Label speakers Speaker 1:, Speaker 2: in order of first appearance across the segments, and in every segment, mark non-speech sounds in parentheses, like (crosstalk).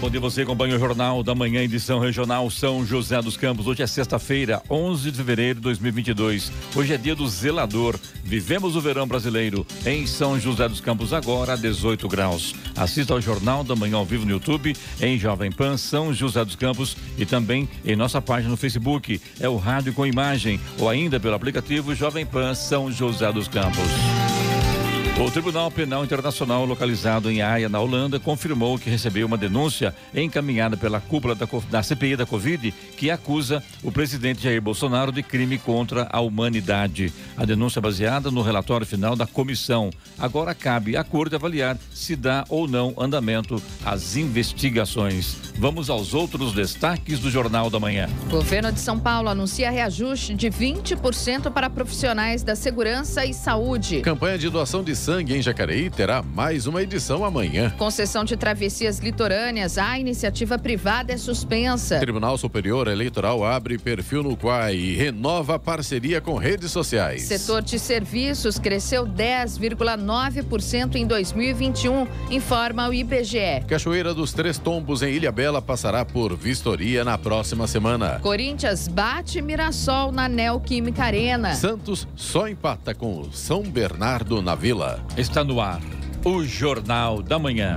Speaker 1: Bom dia você acompanha o Jornal da Manhã, edição regional São José dos Campos. Hoje é sexta-feira, 11 de fevereiro de 2022. Hoje é dia do zelador. Vivemos o verão brasileiro em São José dos Campos agora, 18 graus. Assista ao Jornal da Manhã ao vivo no YouTube, em Jovem Pan São José dos Campos e também em nossa página no Facebook. É o Rádio com Imagem ou ainda pelo aplicativo Jovem Pan São José dos Campos. O Tribunal Penal Internacional, localizado em Haia, na Holanda, confirmou que recebeu uma denúncia encaminhada pela cúpula da, da, CPI da Covid que acusa o presidente Jair Bolsonaro de crime contra a humanidade. A denúncia é baseada no relatório final da comissão. Agora cabe à corte avaliar se dá ou não andamento às investigações. Vamos aos outros destaques do Jornal da Manhã.
Speaker 2: Governo de São Paulo anuncia reajuste de 20% para profissionais da segurança e saúde.
Speaker 3: Campanha de doação de sangue em Jacareí terá mais uma edição amanhã.
Speaker 2: Concessão de travessias litorâneas, a iniciativa privada é suspensa.
Speaker 3: Tribunal Superior Eleitoral abre perfil no Quai e renova parceria com redes sociais.
Speaker 2: Setor de serviços cresceu 10,9% em 2021, informa o IBGE.
Speaker 3: Cachoeira dos Três Tombos em Ilha Bela passará por vistoria na próxima semana.
Speaker 2: Corinthians bate Mirassol na Neoquímica Arena.
Speaker 3: Santos só empata com o São Bernardo na Vila.
Speaker 1: Está no ar o Jornal da Manhã.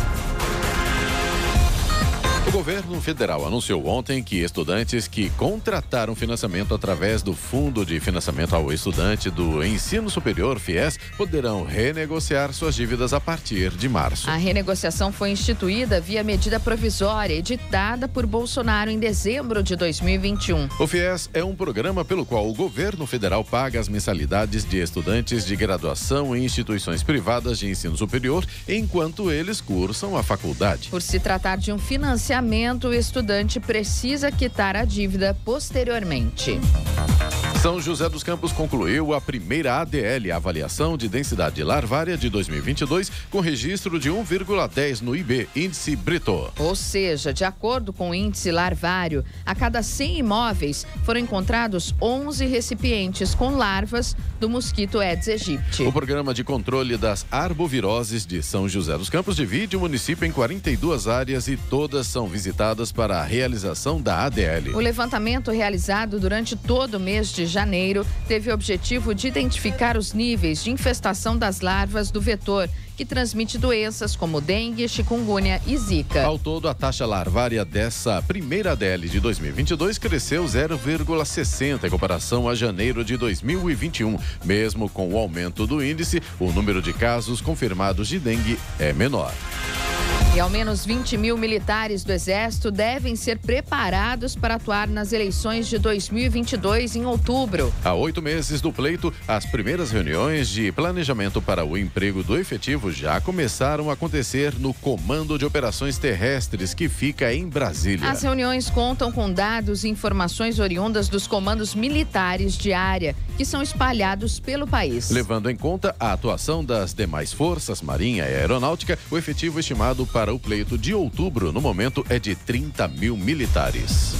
Speaker 3: O governo federal anunciou ontem que estudantes que contrataram financiamento através do Fundo de Financiamento ao Estudante do Ensino Superior, FIES, poderão renegociar suas dívidas a partir de março.
Speaker 2: A renegociação foi instituída via medida provisória editada por Bolsonaro em dezembro de 2021.
Speaker 3: O FIES é um programa pelo qual o governo federal paga as mensalidades de estudantes de graduação em instituições privadas de ensino superior enquanto eles cursam a faculdade.
Speaker 2: Por se tratar de um financiamento financiamento, o estudante precisa quitar a dívida posteriormente.
Speaker 3: São José dos Campos concluiu a primeira ADL, avaliação de densidade larvária de 2022, com registro de 1,10 no IB, índice Brito.
Speaker 2: Ou seja, de acordo com o índice larvário, a cada 100 imóveis foram encontrados 11 recipientes com larvas do mosquito Aedes aegypti.
Speaker 3: O programa de controle das arboviroses de São José dos Campos divide o município em 42 áreas e todas são visitadas para a realização da ADL.
Speaker 2: O levantamento realizado durante todo o mês de janeiro teve o objetivo de identificar os níveis de infestação das larvas do vetor que transmite doenças como dengue, chikungunya e zika.
Speaker 3: Ao todo, a taxa larvária dessa primeira ADL de 2022 cresceu 0,60 em comparação a janeiro de 2021. Mesmo com o aumento do índice, o número de casos confirmados de dengue é menor.
Speaker 2: E ao menos 20 mil militares do Exército devem ser preparados para atuar nas eleições de 2022 em outubro.
Speaker 3: Há oito meses do pleito, as primeiras reuniões de planejamento para o emprego do efetivo já começaram a acontecer no Comando de Operações Terrestres, que fica em Brasília.
Speaker 2: As reuniões contam com dados e informações oriundas dos comandos militares de área, que são espalhados pelo país.
Speaker 3: Levando em conta a atuação das demais forças, Marinha e Aeronáutica, o efetivo estimado para para o pleito de outubro, no momento, é de 30 mil militares.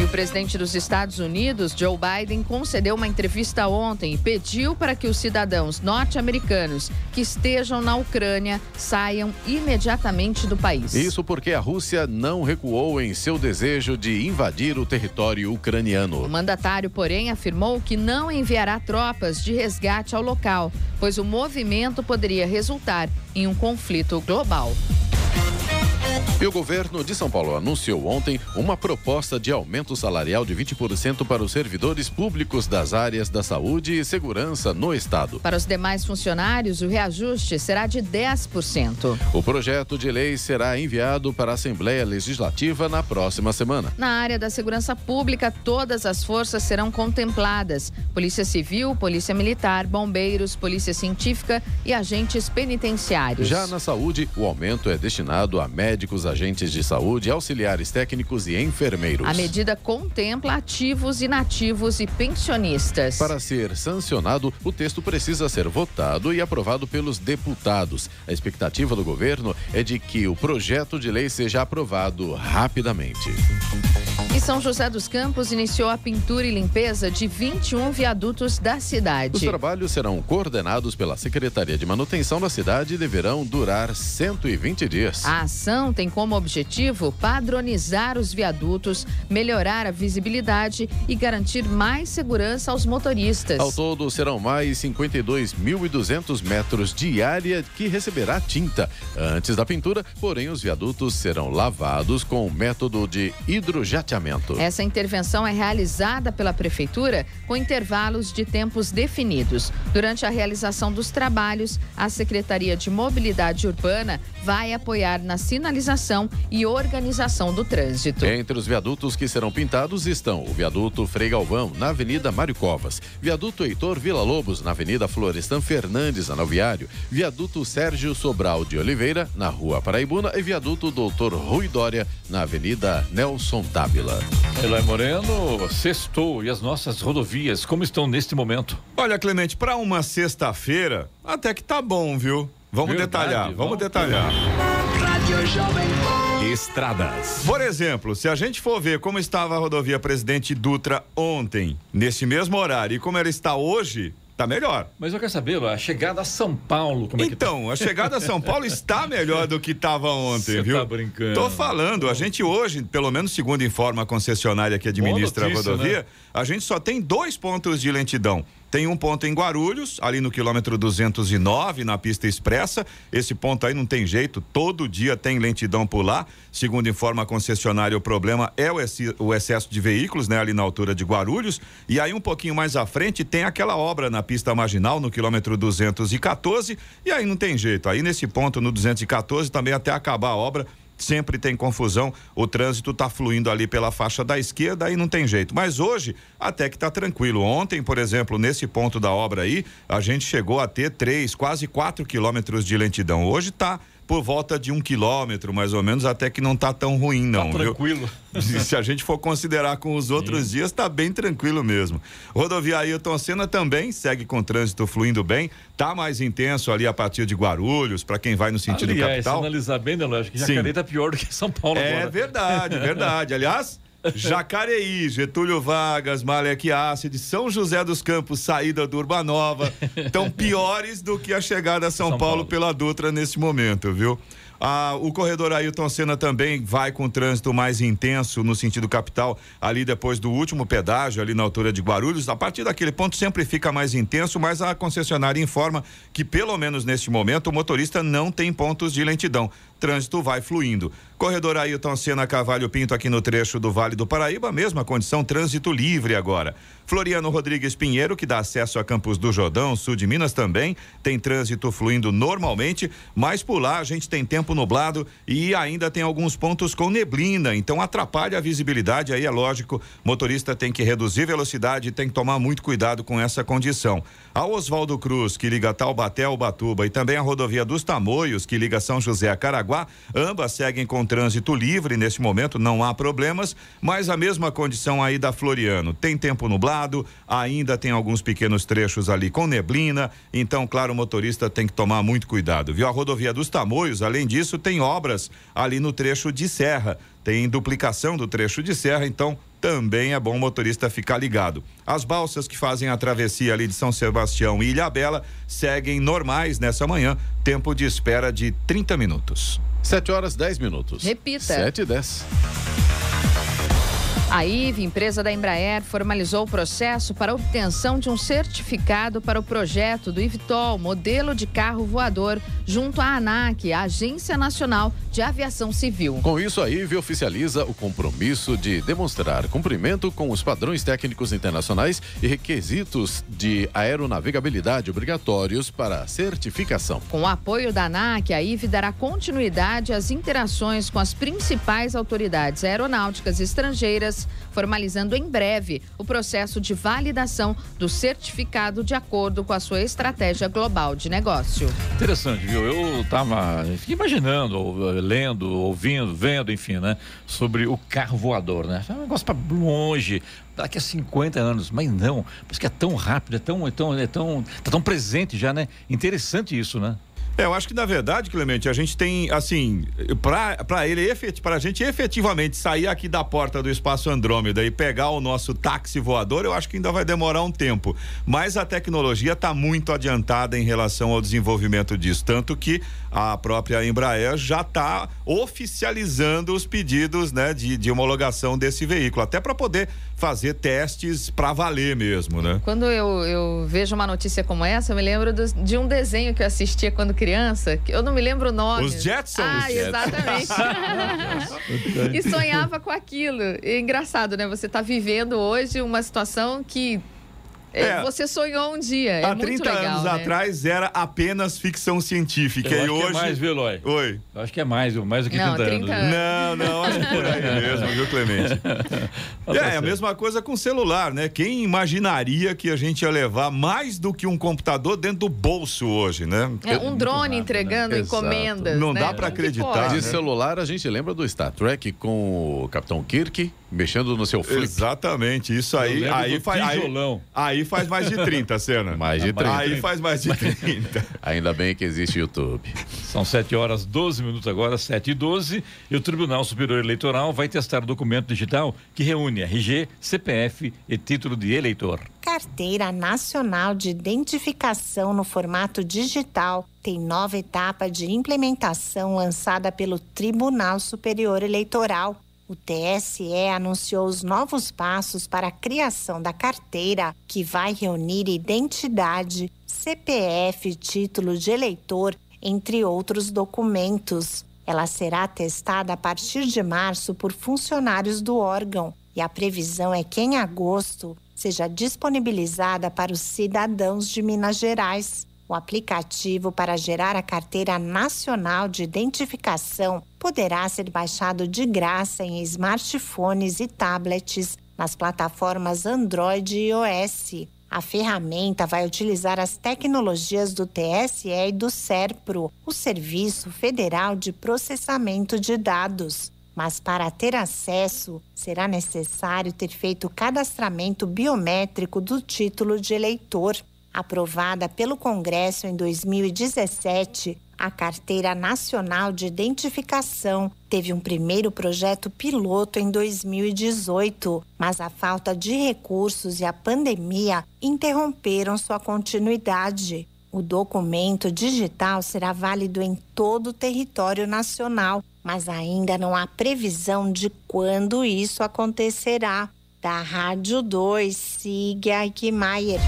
Speaker 2: E o presidente dos Estados Unidos, Joe Biden, concedeu uma entrevista ontem e pediu para que os cidadãos norte-americanos que estejam na Ucrânia saiam imediatamente do país.
Speaker 3: Isso porque a Rússia não recuou em seu desejo de invadir o território ucraniano.
Speaker 2: O mandatário, porém, afirmou que não enviará tropas de resgate ao local, pois o movimento poderia resultar em um conflito global.
Speaker 3: E o governo de São Paulo anunciou ontem uma proposta de aumento salarial de 20% para os servidores públicos das áreas da saúde e segurança no Estado.
Speaker 2: Para os demais funcionários, o reajuste será de 10%.
Speaker 3: O projeto de lei será enviado para a Assembleia Legislativa na próxima semana.
Speaker 2: Na área da segurança pública, todas as forças serão contempladas: Polícia Civil, Polícia Militar, Bombeiros, Polícia Científica e agentes penitenciários.
Speaker 3: Já na saúde, o aumento é destinado a médicos, agentes de saúde, auxiliares técnicos e enfermeiros.
Speaker 2: A medida contempla ativos, inativos e pensionistas.
Speaker 3: Para ser sancionado, o texto precisa ser votado e aprovado pelos deputados. A expectativa do governo é de que o projeto de lei seja aprovado rapidamente.
Speaker 2: E São José dos Campos iniciou a pintura e limpeza de 21 viadutos da cidade.
Speaker 3: Os trabalhos serão coordenados pela Secretaria de Manutenção da cidade e deverão durar 120 dias.
Speaker 2: A ação tem como objetivo padronizar os viadutos, melhorar a visibilidade e garantir mais segurança aos motoristas.
Speaker 3: Ao todo, serão mais 52.200 metros de área que receberá tinta. Antes da pintura, porém, os viadutos serão lavados com o método de hidrojateamento.
Speaker 2: Essa intervenção é realizada pela Prefeitura com intervalos de tempos definidos. Durante a realização dos trabalhos, a Secretaria de Mobilidade Urbana vai apoiar na sinalização e organização do trânsito.
Speaker 3: Entre os viadutos que serão pintados estão o viaduto Frei Galvão, na Avenida Mário Covas, viaduto Heitor Vila Lobos, na Avenida Florestan Fernandes, Anoviário, viaduto Sérgio Sobral de Oliveira, na Rua Paraibuna e viaduto Doutor Rui Dória, na Avenida Nelson Tábila.
Speaker 1: Eloy Moreno, sextou e as nossas rodovias, como estão neste momento?
Speaker 4: Olha, Clemente, para uma sexta-feira, até que tá bom, viu? Vamos Verdade, detalhar, vamos, vamos detalhar. Estradas. Por exemplo, se a gente for ver como estava a rodovia Presidente Dutra ontem, nesse mesmo horário, e como ela está hoje, Tá melhor.
Speaker 1: Mas eu quero saber, a chegada a São Paulo, como
Speaker 4: é Então,
Speaker 1: tá?
Speaker 4: a chegada a São Paulo (laughs) está melhor do que estava ontem, Você viu?
Speaker 1: Tá brincando.
Speaker 4: Tô falando, a gente hoje, pelo menos segundo informa a concessionária que administra notícia, a rodovia, né? a gente só tem dois pontos de lentidão. Tem um ponto em Guarulhos, ali no quilômetro 209, na pista expressa. Esse ponto aí não tem jeito, todo dia tem lentidão por lá. Segundo informa a concessionária, o problema é o excesso de veículos, né, ali na altura de Guarulhos. E aí um pouquinho mais à frente tem aquela obra na pista marginal, no quilômetro 214. E aí não tem jeito. Aí nesse ponto, no 214, também até acabar a obra sempre tem confusão, o trânsito está fluindo ali pela faixa da esquerda e não tem jeito. Mas hoje até que está tranquilo. Ontem, por exemplo, nesse ponto da obra aí, a gente chegou a ter três, quase quatro quilômetros de lentidão. Hoje está por volta de um quilômetro, mais ou menos, até que não está tão ruim, não.
Speaker 1: Tá tranquilo. (laughs)
Speaker 4: Se a gente for considerar com os outros Sim. dias, está bem tranquilo mesmo. Rodovia Ailton Senna também segue com trânsito fluindo bem, tá mais intenso ali a partir de Guarulhos, para quem vai no sentido Aliás, capital.
Speaker 1: Se analisar bem, né, lógico, Jacareí está pior do que São Paulo
Speaker 4: é
Speaker 1: agora.
Speaker 4: É verdade, verdade. (laughs) Aliás, Jacareí, Getúlio Vargas, Malek Ácide, São José dos Campos, saída do Urbanova, estão piores do que a chegada a São, São Paulo, Paulo pela Dutra nesse momento, viu? Ah, o corredor Ailton Senna também vai com trânsito mais intenso no sentido capital, ali depois do último pedágio, ali na altura de Guarulhos. A partir daquele ponto sempre fica mais intenso, mas a concessionária informa que, pelo menos neste momento, o motorista não tem pontos de lentidão. Trânsito vai fluindo. Corredor Ailton Senna Cavalho Pinto, aqui no trecho do Vale do Paraíba, mesma condição, trânsito livre agora. Floriano Rodrigues Pinheiro, que dá acesso a Campos do Jordão, sul de Minas também, tem trânsito fluindo normalmente, mas por lá a gente tem tempo nublado e ainda tem alguns pontos com neblina, então atrapalha a visibilidade, aí é lógico, motorista tem que reduzir velocidade e tem que tomar muito cuidado com essa condição. A Oswaldo Cruz, que liga Taubaté ao Batuba, e também a rodovia dos Tamoios, que liga São José a Caraguá, ambas seguem com trânsito livre nesse momento, não há problemas, mas a mesma condição aí da Floriano. Tem tempo nublado, ainda tem alguns pequenos trechos ali com neblina, então, claro, o motorista tem que tomar muito cuidado, viu? A rodovia dos Tamoios, além disso, tem obras ali no trecho de serra, tem duplicação do trecho de serra, então também é bom o motorista ficar ligado. As balsas que fazem a travessia ali de São Sebastião e Ilhabela seguem normais nessa manhã, tempo de espera de 30 minutos.
Speaker 3: 7 horas 10 minutos.
Speaker 2: Repita.
Speaker 3: 7 e 10.
Speaker 2: A IVE, empresa da Embraer, formalizou o processo para obtenção de um certificado para o projeto do IVTOL, modelo de carro voador, junto à ANAC, a Agência Nacional de Aviação Civil.
Speaker 3: Com isso, a IVE oficializa o compromisso de demonstrar cumprimento com os padrões técnicos internacionais e requisitos de aeronavegabilidade obrigatórios para a certificação.
Speaker 2: Com o apoio da ANAC, a IVE dará continuidade às interações com as principais autoridades aeronáuticas estrangeiras formalizando em breve o processo de validação do certificado de acordo com a sua estratégia global de negócio.
Speaker 1: Interessante, viu? Eu estava imaginando, lendo, ouvindo, vendo, enfim, né, sobre o carro voador, né? É um negócio para longe, daqui a 50 anos, mas não, porque que é tão rápido, é tão, é tão, é tão, tá tão presente já, né? Interessante isso, né?
Speaker 4: É, eu acho que na verdade, Clemente, a gente tem, assim, para ele, para a gente efetivamente sair aqui da porta do espaço Andrômeda e pegar o nosso táxi voador, eu acho que ainda vai demorar um tempo. Mas a tecnologia está muito adiantada em relação ao desenvolvimento disso. Tanto que a própria Embraer já está oficializando os pedidos né, de, de homologação desse veículo, até para poder fazer testes para valer mesmo, né?
Speaker 2: Quando eu, eu vejo uma notícia como essa, eu me lembro do, de um desenho que eu assistia quando criança, que eu não me lembro o nome.
Speaker 4: Os Jetsons.
Speaker 2: Ah, exatamente. (laughs) e sonhava com aquilo. E engraçado, né? Você está vivendo hoje uma situação que é, é, você sonhou um dia. É
Speaker 4: há 30
Speaker 2: legal,
Speaker 4: anos
Speaker 2: né?
Speaker 4: atrás era apenas ficção científica.
Speaker 1: Eu
Speaker 4: e hoje.
Speaker 1: Que é mais, viu, Eloy?
Speaker 4: Oi.
Speaker 1: Eu acho que é mais, mais do que
Speaker 2: não,
Speaker 1: 30, 30
Speaker 2: anos.
Speaker 1: anos.
Speaker 4: Não, não, acho que por aí (laughs) mesmo, viu, Clemente? (laughs) é, é a mesma coisa com celular, né? Quem imaginaria que a gente ia levar mais do que um computador dentro do bolso hoje, né?
Speaker 2: É, um drone rápido, né? entregando né? encomendas.
Speaker 4: Não
Speaker 2: né?
Speaker 4: dá para acreditar.
Speaker 3: De celular, a gente lembra do Star Trek com o Capitão Kirk mexendo no seu flip.
Speaker 4: Exatamente, isso aí. Aí faz, aí, aí, faz mais de 30, cena.
Speaker 3: Mais de 30.
Speaker 4: Aí faz mais de 30. (laughs) (laughs)
Speaker 3: Ainda bem que existe YouTube.
Speaker 1: São 7 horas 12 minutos agora, 7 e 12, e o Tribunal Superior Eleitoral vai testar o documento digital que reúne RG, CPF e título de eleitor.
Speaker 5: Carteira Nacional de Identificação no formato digital tem nova etapa de implementação lançada pelo Tribunal Superior Eleitoral o TSE anunciou os novos passos para a criação da carteira, que vai reunir identidade, CPF, título de eleitor, entre outros documentos. Ela será testada a partir de março por funcionários do órgão e a previsão é que em agosto seja disponibilizada para os cidadãos de Minas Gerais. O aplicativo para gerar a carteira nacional de identificação poderá ser baixado de graça em smartphones e tablets nas plataformas Android e iOS. A ferramenta vai utilizar as tecnologias do TSE e do SERPRO, o Serviço Federal de Processamento de Dados. Mas para ter acesso, será necessário ter feito o cadastramento biométrico do título de eleitor. Aprovada pelo Congresso em 2017, a Carteira Nacional de Identificação teve um primeiro projeto piloto em 2018, mas a falta de recursos e a pandemia interromperam sua continuidade. O documento digital será válido em todo o território nacional, mas ainda não há previsão de quando isso acontecerá. Da Rádio 2, siga Aikmaier.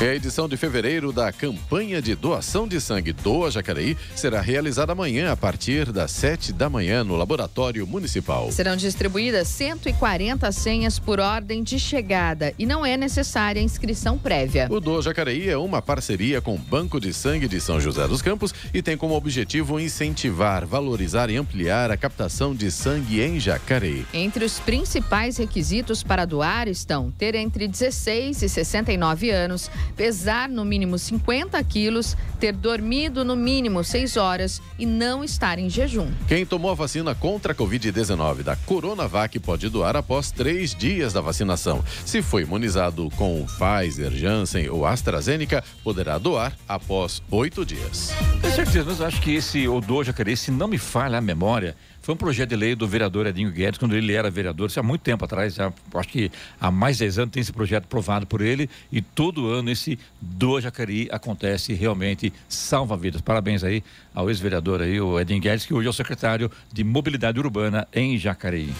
Speaker 3: É a edição de fevereiro da campanha de doação de sangue Doa Jacareí será realizada amanhã a partir das 7 da manhã no Laboratório Municipal.
Speaker 2: Serão distribuídas 140 senhas por ordem de chegada e não é necessária inscrição prévia.
Speaker 3: O Doa Jacareí é uma parceria com o Banco de Sangue de São José dos Campos e tem como objetivo incentivar, valorizar e ampliar a captação de sangue em Jacareí.
Speaker 2: Entre os principais requisitos para doar estão ter entre 16 e 69 anos pesar no mínimo 50 quilos, ter dormido no mínimo 6 horas e não estar em jejum.
Speaker 3: Quem tomou a vacina contra a Covid-19 da Coronavac pode doar após três dias da vacinação. Se foi imunizado com Pfizer, Janssen ou AstraZeneca, poderá doar após oito dias.
Speaker 1: Com certeza, mas eu acho que esse Odô Jacaré, se não me falha a memória, foi um projeto de lei do vereador Edinho Guedes, quando ele era vereador, isso há muito tempo atrás, já, acho que há mais de 10 anos tem esse projeto aprovado por ele e todo ano esse do Jacareí acontece realmente salva vidas. Parabéns aí ao ex-vereador aí, o Edinho Guedes, que hoje é o secretário de Mobilidade Urbana em Jacareí.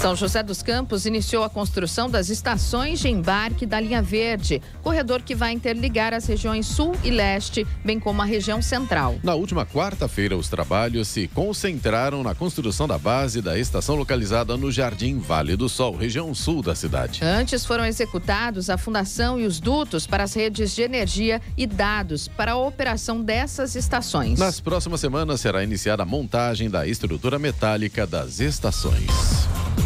Speaker 2: São José dos Campos iniciou a construção das estações de embarque da linha verde, corredor que vai interligar as regiões sul e leste, bem como a região central.
Speaker 3: Na última quarta-feira, os trabalhos se concentraram na construção da base da estação localizada no Jardim Vale do Sol, região sul da cidade.
Speaker 2: Antes foram executados a fundação e os dutos para as redes de energia e dados para a operação dessas estações.
Speaker 3: Nas próximas semanas será iniciada a montagem da estrutura metálica das estações.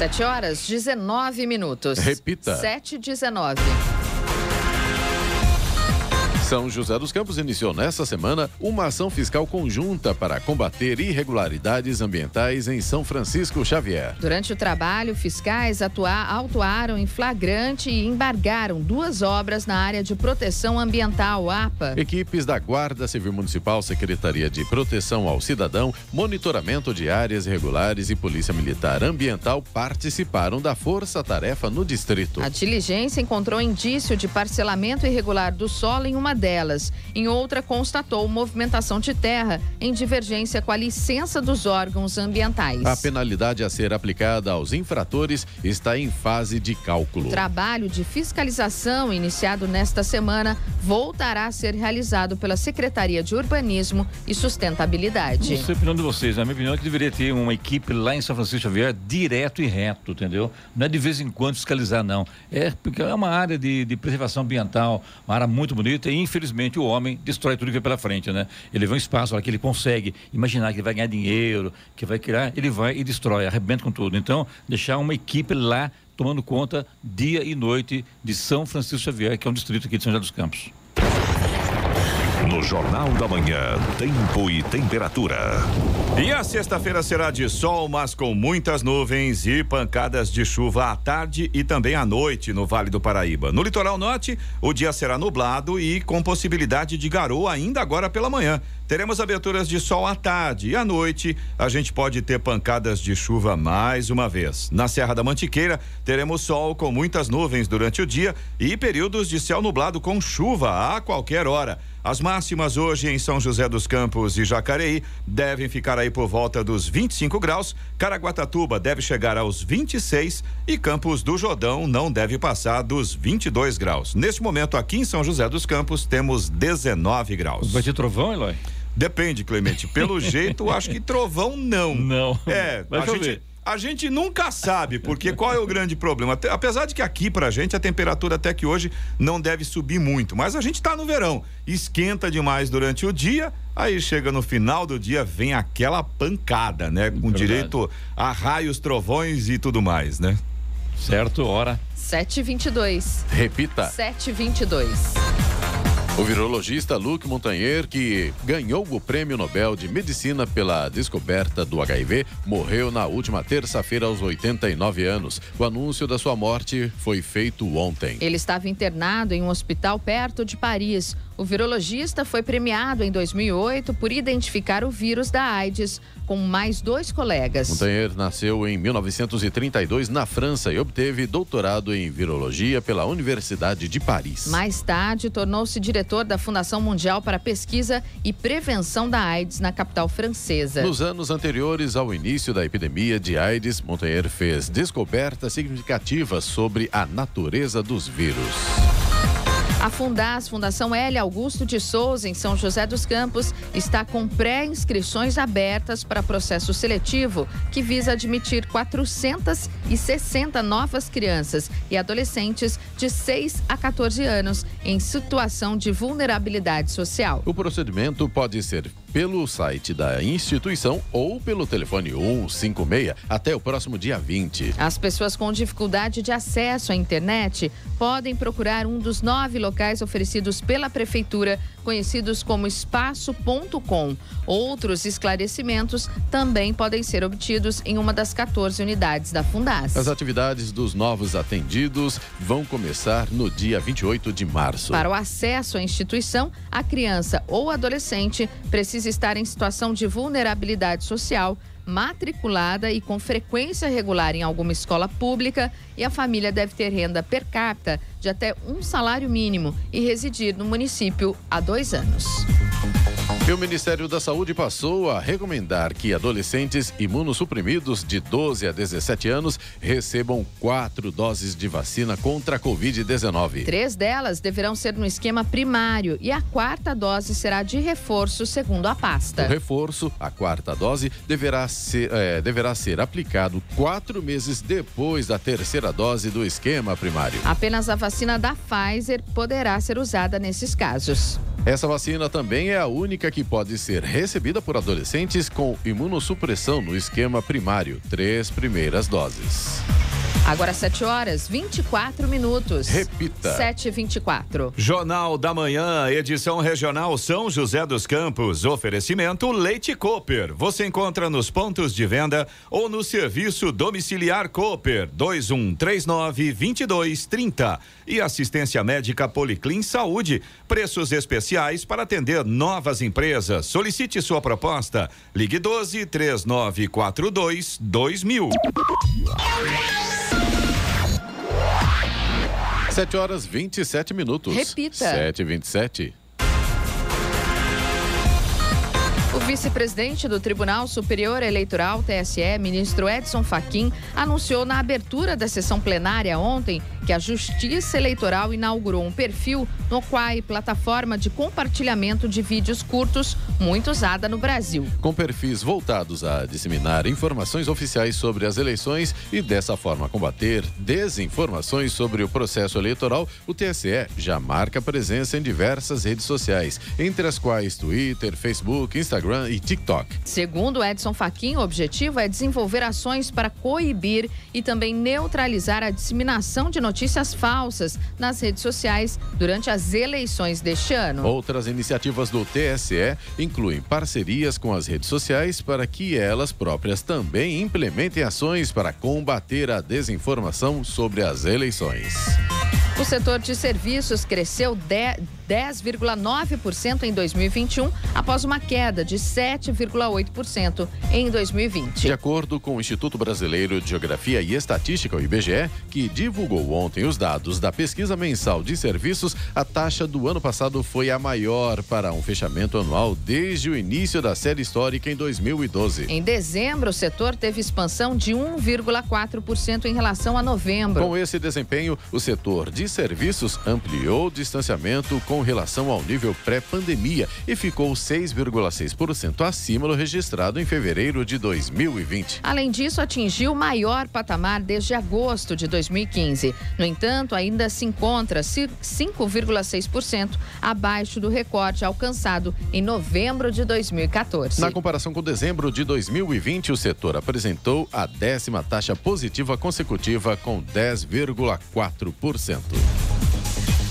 Speaker 2: 7 horas 19 minutos.
Speaker 3: Repita.
Speaker 2: 7 e 19.
Speaker 3: São José dos Campos iniciou nesta semana uma ação fiscal conjunta para combater irregularidades ambientais em São Francisco Xavier.
Speaker 2: Durante o trabalho, fiscais atuar, autuaram em flagrante e embargaram duas obras na área de proteção ambiental, APA.
Speaker 3: Equipes da Guarda Civil Municipal, Secretaria de Proteção ao Cidadão, Monitoramento de Áreas Irregulares e Polícia Militar Ambiental participaram da força-tarefa no distrito.
Speaker 2: A diligência encontrou indício de parcelamento irregular do solo em uma delas. Em outra, constatou movimentação de terra em divergência com a licença dos órgãos ambientais.
Speaker 3: A penalidade a ser aplicada aos infratores está em fase de cálculo.
Speaker 2: O trabalho de fiscalização iniciado nesta semana voltará a ser realizado pela Secretaria de Urbanismo e Sustentabilidade.
Speaker 1: Não sei a opinião de vocês, a minha opinião é que deveria ter uma equipe lá em São Francisco Xavier direto e reto, entendeu? Não é de vez em quando fiscalizar, não. É porque é uma área de, de preservação ambiental, uma área muito bonita e infelizmente o homem destrói tudo que vem pela frente, né? Ele vê um espaço lá que ele consegue imaginar que ele vai ganhar dinheiro, que vai criar, ele vai e destrói, arrebenta com tudo. Então, deixar uma equipe lá tomando conta dia e noite de São Francisco Xavier, que é um distrito aqui de São José dos Campos.
Speaker 6: No Jornal da Manhã, tempo e temperatura.
Speaker 4: E a sexta-feira será de sol, mas com muitas nuvens e pancadas de chuva à tarde e também à noite no Vale do Paraíba. No litoral norte, o dia será nublado e com possibilidade de garoa ainda agora pela manhã. Teremos aberturas de sol à tarde e à noite a gente pode ter pancadas de chuva mais uma vez. Na Serra da Mantiqueira, teremos sol com muitas nuvens durante o dia e períodos de céu nublado com chuva a qualquer hora. As máximas hoje em São José dos Campos e Jacareí devem ficar aí por volta dos 25 graus. Caraguatatuba deve chegar aos 26 e Campos do Jordão não deve passar dos 22 graus. Neste momento aqui em São José dos Campos temos 19 graus.
Speaker 1: Vai ter trovão, Eloy?
Speaker 4: Depende, Clemente. Pelo (laughs) jeito, acho que trovão não.
Speaker 1: Não.
Speaker 4: É,
Speaker 1: Vai
Speaker 4: a
Speaker 1: chover.
Speaker 4: gente, a gente nunca sabe, porque qual é o grande problema? Apesar de que aqui pra gente a temperatura até que hoje não deve subir muito, mas a gente tá no verão. Esquenta demais durante o dia, aí chega no final do dia, vem aquela pancada, né? Com
Speaker 1: Verdade.
Speaker 4: direito a raios, trovões e tudo mais, né?
Speaker 1: Certo, hora.
Speaker 2: 722.
Speaker 3: Repita.
Speaker 2: 722.
Speaker 3: O virologista Luc Montagnier, que ganhou o Prêmio Nobel de Medicina pela descoberta do HIV, morreu na última terça-feira aos 89 anos. O anúncio da sua morte foi feito ontem.
Speaker 2: Ele estava internado em um hospital perto de Paris. O virologista foi premiado em 2008 por identificar o vírus da AIDS com mais dois colegas.
Speaker 3: Montagnier nasceu em 1932 na França e obteve doutorado em virologia pela Universidade de Paris.
Speaker 2: Mais tarde, tornou-se diretor da Fundação Mundial para a Pesquisa e Prevenção da AIDS na capital francesa.
Speaker 3: Nos anos anteriores ao início da epidemia de AIDS, Montagnier fez descobertas significativas sobre a natureza dos vírus.
Speaker 2: A Fundas, Fundação L. Augusto de Souza, em São José dos Campos, está com pré-inscrições abertas para processo seletivo que visa admitir 460 novas crianças e adolescentes de 6 a 14 anos em situação de vulnerabilidade social.
Speaker 3: O procedimento pode ser pelo site da instituição ou pelo telefone 156 até o próximo dia 20.
Speaker 2: As pessoas com dificuldade de acesso à internet podem procurar um dos nove locais oferecidos pela Prefeitura, conhecidos como espaço.com. Outros esclarecimentos também podem ser obtidos em uma das 14 unidades da Fundas.
Speaker 3: As atividades dos novos atendidos vão começar no dia 28 de março.
Speaker 2: Para o acesso à instituição, a criança ou adolescente precisa estar em situação de vulnerabilidade social matriculada e com frequência regular em alguma escola pública e a família deve ter renda per capita de até um salário mínimo e residir no município há dois anos.
Speaker 3: E o Ministério da Saúde passou a recomendar que adolescentes imunossuprimidos de 12 a 17 anos recebam quatro doses de vacina contra a Covid-19.
Speaker 2: Três delas deverão ser no esquema primário e a quarta dose será de reforço, segundo a pasta.
Speaker 3: O reforço, a quarta dose, deverá ser, é, deverá ser aplicado quatro meses depois da terceira dose do esquema primário.
Speaker 2: Apenas a vacina da Pfizer poderá ser usada nesses casos.
Speaker 3: Essa vacina também é a única que pode ser recebida por adolescentes com imunossupressão no esquema primário, três primeiras doses.
Speaker 2: Agora 7 horas 24 minutos.
Speaker 3: Repita.
Speaker 2: 7 e 24.
Speaker 4: Jornal da Manhã, edição regional São José dos Campos. Oferecimento Leite Cooper. Você encontra nos pontos de venda ou no serviço domiciliar Cooper 2139 2230. E assistência médica Policlin Saúde. Preços especiais para atender novas empresas. Solicite sua proposta. Ligue 12 3942 2000.
Speaker 3: 7 horas 27 minutos.
Speaker 2: Repita.
Speaker 3: 7 e 27.
Speaker 2: O vice-presidente do Tribunal Superior Eleitoral, TSE, ministro Edson Fachin, anunciou na abertura da sessão plenária ontem que a Justiça Eleitoral inaugurou um perfil no Quai, plataforma de compartilhamento de vídeos curtos muito usada no Brasil.
Speaker 3: Com perfis voltados a disseminar informações oficiais sobre as eleições e dessa forma combater desinformações sobre o processo eleitoral, o TSE já marca presença em diversas redes sociais, entre as quais Twitter, Facebook, Instagram e TikTok.
Speaker 2: Segundo Edson Fachin, o objetivo é desenvolver ações para coibir e também neutralizar a disseminação de notícias falsas nas redes sociais durante as eleições deste ano.
Speaker 3: Outras iniciativas do TSE incluem parcerias com as redes sociais para que elas próprias também implementem ações para combater a desinformação sobre as eleições.
Speaker 2: O setor de serviços cresceu 10,9% em 2021, após uma queda de 7,8% em 2020.
Speaker 3: De acordo com o Instituto Brasileiro de Geografia e Estatística, o IBGE, que divulgou ontem os dados da pesquisa mensal de serviços, a taxa do ano passado foi a maior para um fechamento anual desde o início da série histórica em 2012.
Speaker 2: Em dezembro, o setor teve expansão de 1,4% em relação a novembro.
Speaker 3: Com esse desempenho, o setor de serviços ampliou o distanciamento com relação ao nível pré-pandemia e ficou 6,6% acima do registrado em fevereiro de 2020.
Speaker 2: Além disso, atingiu o maior patamar desde agosto de 2015. No entanto, ainda se encontra 5,6% abaixo do recorde alcançado em novembro de 2014.
Speaker 3: Na comparação com dezembro de 2020, o setor apresentou a décima taxa positiva consecutiva com 10,4%.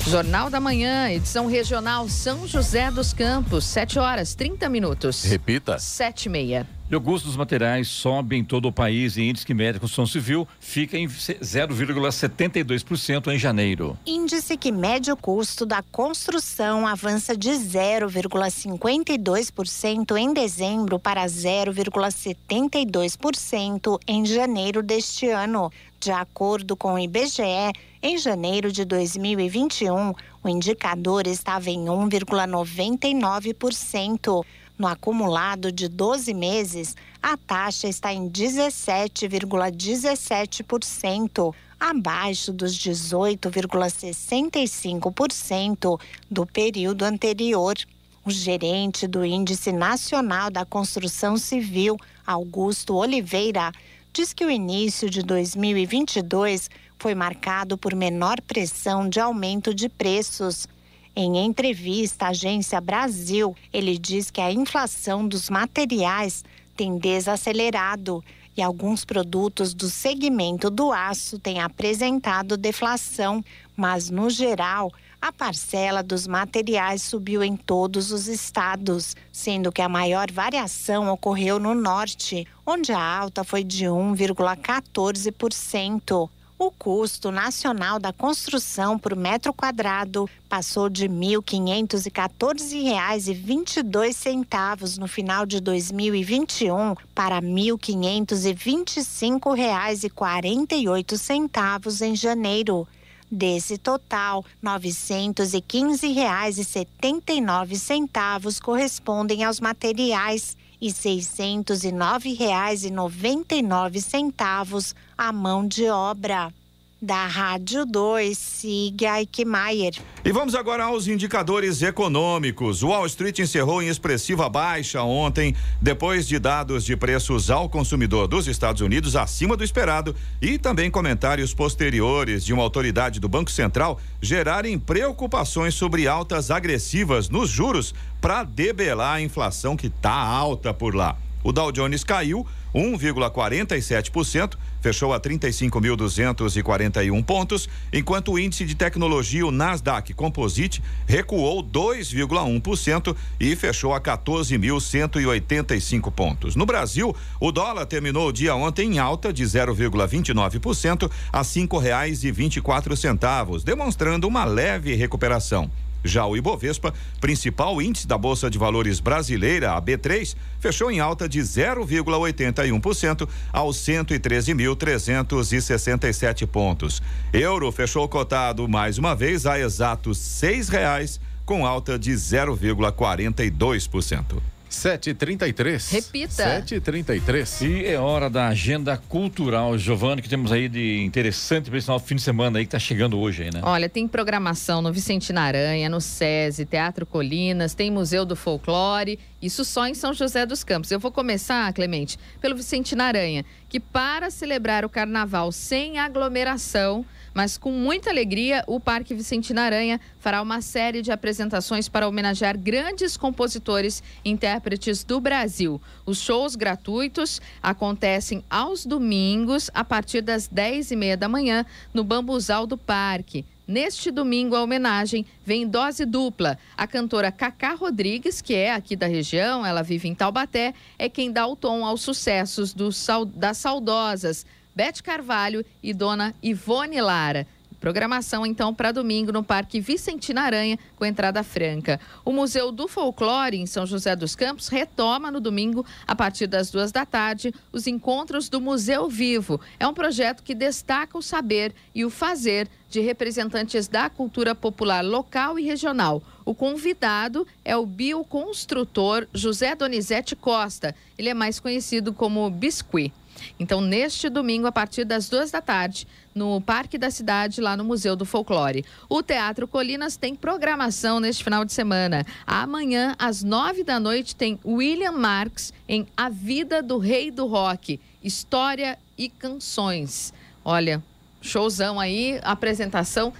Speaker 2: Jornal da Manhã, edição regional São José dos Campos, 7 horas 30 minutos.
Speaker 3: Repita.
Speaker 2: 7 e meia.
Speaker 1: E o custo dos materiais sobe em todo o país e índice que mede a construção civil fica em 0,72% em janeiro.
Speaker 5: Índice que mede o custo da construção avança de 0,52% em dezembro para 0,72% em janeiro deste ano. De acordo com o IBGE, em janeiro de 2021, o indicador estava em 1,99%. No acumulado de 12 meses, a taxa está em 17,17%, abaixo dos 18,65% do período anterior. O gerente do Índice Nacional da Construção Civil, Augusto Oliveira, diz que o início de 2022 foi marcado por menor pressão de aumento de preços. Em entrevista à Agência Brasil, ele diz que a inflação dos materiais tem desacelerado e alguns produtos do segmento do aço têm apresentado deflação, mas no geral, a parcela dos materiais subiu em todos os estados, sendo que a maior variação ocorreu no norte, onde a alta foi de 1,14%. O custo nacional da construção por metro quadrado passou de R$ 1.514,22 no final de 2021 para R$ 1.525,48 em janeiro. Desse total, R$ 915,79 correspondem aos materiais e R$ 609,99 à mão de obra. Da Rádio 2, siga Eichmeier.
Speaker 4: E vamos agora aos indicadores econômicos. Wall Street encerrou em expressiva baixa ontem, depois de dados de preços ao consumidor dos Estados Unidos acima do esperado e também comentários posteriores de uma autoridade do Banco Central gerarem preocupações sobre altas agressivas nos juros para debelar a inflação que está alta por lá. O Dow Jones caiu 1,47%, fechou a 35.241 pontos, enquanto o índice de tecnologia, o Nasdaq Composite, recuou 2,1% e fechou a 14.185 pontos. No Brasil, o dólar terminou o dia ontem em alta de 0,29% a quatro centavos, demonstrando uma leve recuperação. Já o Ibovespa, principal índice da Bolsa de Valores brasileira, a B3, fechou em alta de 0,81% aos 113.367 pontos. Euro fechou cotado mais uma vez a exatos seis reais, com alta de 0,42%.
Speaker 3: 7h33.
Speaker 2: Repita.
Speaker 3: 7h33.
Speaker 1: E é hora da agenda cultural, Giovanni, que temos aí de interessante para esse final fim de semana aí que tá chegando hoje aí, né?
Speaker 2: Olha, tem programação no Vicente Aranha, no SESI, Teatro Colinas, tem Museu do Folclore, isso só em São José dos Campos. Eu vou começar, Clemente, pelo Vicente Aranha, que para celebrar o carnaval sem aglomeração, mas com muita alegria, o Parque Vicentina Aranha fará uma série de apresentações para homenagear grandes compositores e intérpretes do Brasil. Os shows gratuitos acontecem aos domingos, a partir das 10 e meia da manhã, no Bambuzal do Parque. Neste domingo, a homenagem vem em dose dupla. A cantora Cacá Rodrigues, que é aqui da região, ela vive em Taubaté, é quem dá o tom aos sucessos do, das saudosas Bete Carvalho e Dona Ivone Lara. Programação, então, para domingo no Parque Vicentina Aranha, com entrada franca. O Museu do Folclore, em São José dos Campos, retoma no domingo, a partir das duas da tarde, os encontros do Museu Vivo. É um projeto que destaca o saber e o fazer de representantes da cultura popular local e regional. O convidado é o bioconstrutor José Donizete Costa. Ele é mais conhecido como Biscuit. Então, neste domingo, a partir das duas da tarde, no Parque da Cidade, lá no Museu do Folclore. O Teatro Colinas tem programação neste final de semana. Amanhã, às nove da noite, tem William Marx em A Vida do Rei do Rock, História e Canções. Olha, showzão aí, apresentação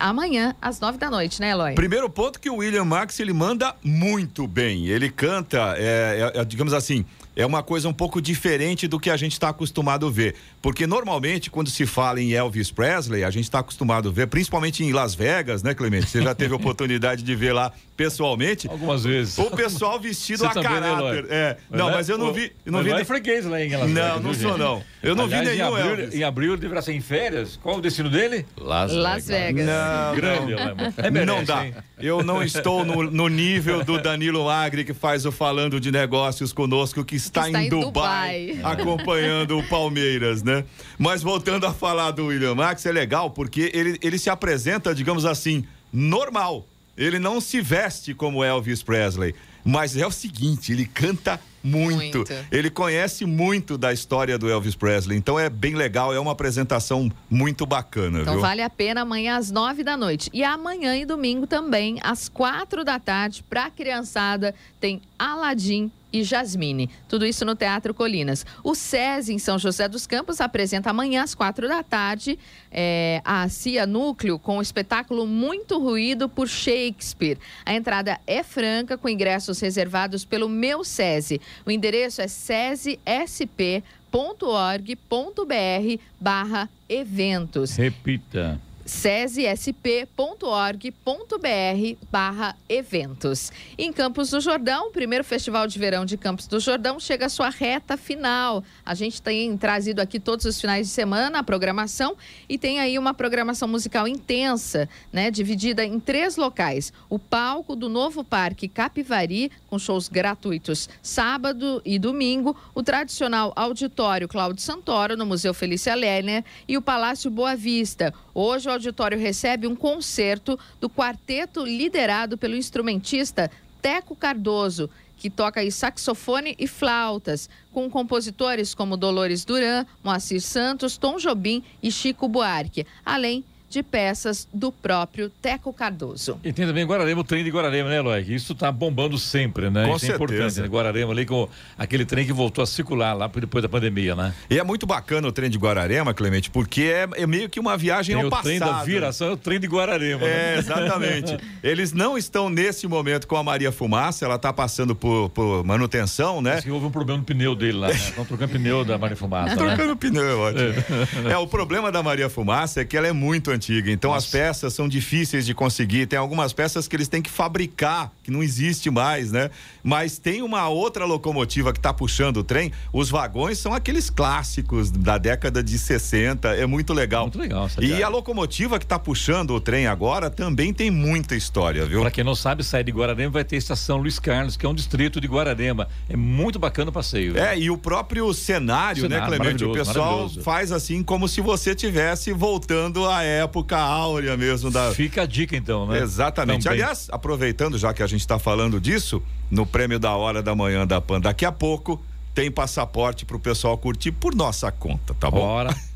Speaker 2: amanhã às nove da noite, né, Eloy?
Speaker 4: Primeiro ponto que o William Marx ele manda muito bem. Ele canta, é, é, é digamos assim, é uma coisa um pouco diferente do que a gente está acostumado a ver. Porque normalmente, quando se fala em Elvis Presley, a gente está acostumado a ver, principalmente em Las Vegas, né, Clemente? Você já teve a (laughs) oportunidade de ver lá pessoalmente.
Speaker 1: Algumas vezes.
Speaker 4: O pessoal vestido Você a também, né, caráter. Né, é. Mas não, mas eu não vi. Eu não vi.
Speaker 1: Não é freguês lá em Las
Speaker 4: Vegas. Não, não sou, não. Eu não Aliás, vi nenhum
Speaker 1: em abril,
Speaker 4: Elvis.
Speaker 1: Em abril ele deverá ser em férias. Qual o destino dele?
Speaker 2: Las, Las Vegas.
Speaker 4: Não,
Speaker 1: Grande,
Speaker 4: não. É merece, não dá. Hein? Eu não estou no, no, nível do Danilo Agri, que faz o Falando de Negócios conosco, que está, que está em, em Dubai, Dubai, acompanhando o Palmeiras, né? Mas voltando a falar do William Max, é legal porque ele, ele se apresenta, digamos assim, normal. Ele não se veste como Elvis Presley. Mas é o seguinte, ele canta muito.
Speaker 2: Muito.
Speaker 4: Ele conhece muito da história do Elvis Presley. Então é bem legal, é uma apresentação muito bacana,
Speaker 2: Então
Speaker 4: viu?
Speaker 2: vale a pena amanhã às nove da noite. E amanhã e domingo também, às quatro da tarde, pra criançada, tem Aladim e Jasmine. Tudo isso no Teatro Colinas. O SESI em São José dos Campos apresenta amanhã às quatro da tarde é, a CIA Núcleo com o espetáculo Muito Ruído por Shakespeare. A entrada é franca, com ingressos reservados pelo Meu SESI. O endereço é sesesp.org.br barra eventos
Speaker 1: Repita.
Speaker 2: sesesp.org.br barra eventos. Em Campos do Jordão, o primeiro Festival de Verão de Campos do Jordão chega à sua reta final. A gente tem trazido aqui todos os finais de semana a programação e tem aí uma programação musical intensa, né? Dividida em três locais. O palco do novo Parque Capivari, com shows gratuitos sábado e domingo, o tradicional auditório Cláudio Santoro, no Museu Felícia Lerner, e o Palácio Boa Vista. Hoje o auditório recebe um concerto do quarteto liderado pelo instrumentista Teco Cardoso, que toca aí saxofone e flautas, com compositores como Dolores Duran, Moacir Santos, Tom Jobim e Chico Buarque, além de peças do próprio Teco Cardoso.
Speaker 1: E tem também Guararema, o trem de Guararema, né, Eloy? Isso tá bombando sempre, né?
Speaker 4: Com
Speaker 1: Isso é importante,
Speaker 4: certeza.
Speaker 1: né? Guararema ali com aquele trem que voltou a circular lá depois da pandemia, né?
Speaker 4: E é muito bacana o trem de Guararema, Clemente, porque é, é meio que uma viagem
Speaker 1: Tem
Speaker 4: ao
Speaker 1: o
Speaker 4: passado.
Speaker 1: trem da viração, é o trem de Guararema.
Speaker 4: É,
Speaker 1: né?
Speaker 4: exatamente. (laughs) Eles não estão nesse momento com a Maria Fumaça, ela está passando por, por manutenção, né?
Speaker 1: Que houve um problema no pneu dele lá, né? Estão trocando pneu da Maria Fumaça, né?
Speaker 4: Trocando pneu, (laughs) é ótimo. É, o problema da Maria Fumaça é que ela é muito antiga, então as peças são difíceis de conseguir. Tem algumas peças que eles têm que fabricar, que não existe mais, né? Mas tem uma outra locomotiva que está puxando o trem. Os vagões são aqueles clássicos da década de 60, é muito legal.
Speaker 1: Muito legal
Speaker 4: E a locomotiva que está puxando o trem agora também tem muita história, viu?
Speaker 1: Pra quem não sabe, sair de Guararema vai ter a estação Luiz Carlos, que é um distrito de Guararema. É muito bacana o passeio. viu?
Speaker 4: É, e o próprio cenário, né,
Speaker 1: Cenário,
Speaker 4: Clemente? O pessoal faz assim como se você tivesse voltando à época áurea mesmo da.
Speaker 1: Fica a dica então, né?
Speaker 4: Exatamente.
Speaker 1: Também.
Speaker 4: Aliás, aproveitando já que a gente está falando disso, no prêmio da hora da manhã da PAN, daqui a pouco tem passaporte pro pessoal curtir por nossa conta, tá bom?
Speaker 1: Bora. (laughs)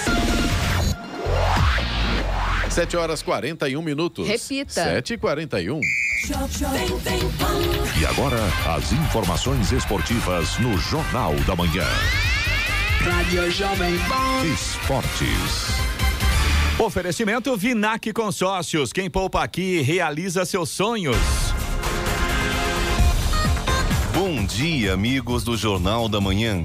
Speaker 3: 7 horas 41 minutos.
Speaker 2: Repita.
Speaker 3: 7h41.
Speaker 6: E agora, as informações esportivas no Jornal da Manhã.
Speaker 7: Rádio Jovem Pan.
Speaker 6: Esportes.
Speaker 4: Oferecimento Vinac Consórcios. Quem poupa aqui realiza seus sonhos.
Speaker 8: Bom dia, amigos do Jornal da Manhã.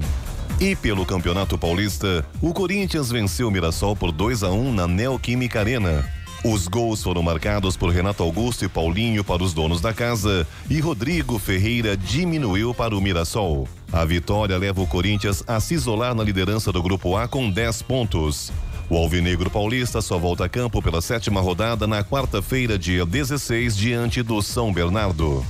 Speaker 8: E pelo Campeonato Paulista, o Corinthians venceu o Mirassol por 2 a 1 na Neoquímica Arena. Os gols foram marcados por Renato Augusto e Paulinho para os donos da casa e Rodrigo Ferreira diminuiu para o Mirassol. A vitória leva o Corinthians a se isolar na liderança do Grupo A com 10 pontos. O Alvinegro Paulista só volta a campo pela sétima rodada na quarta-feira, dia 16, diante do São Bernardo.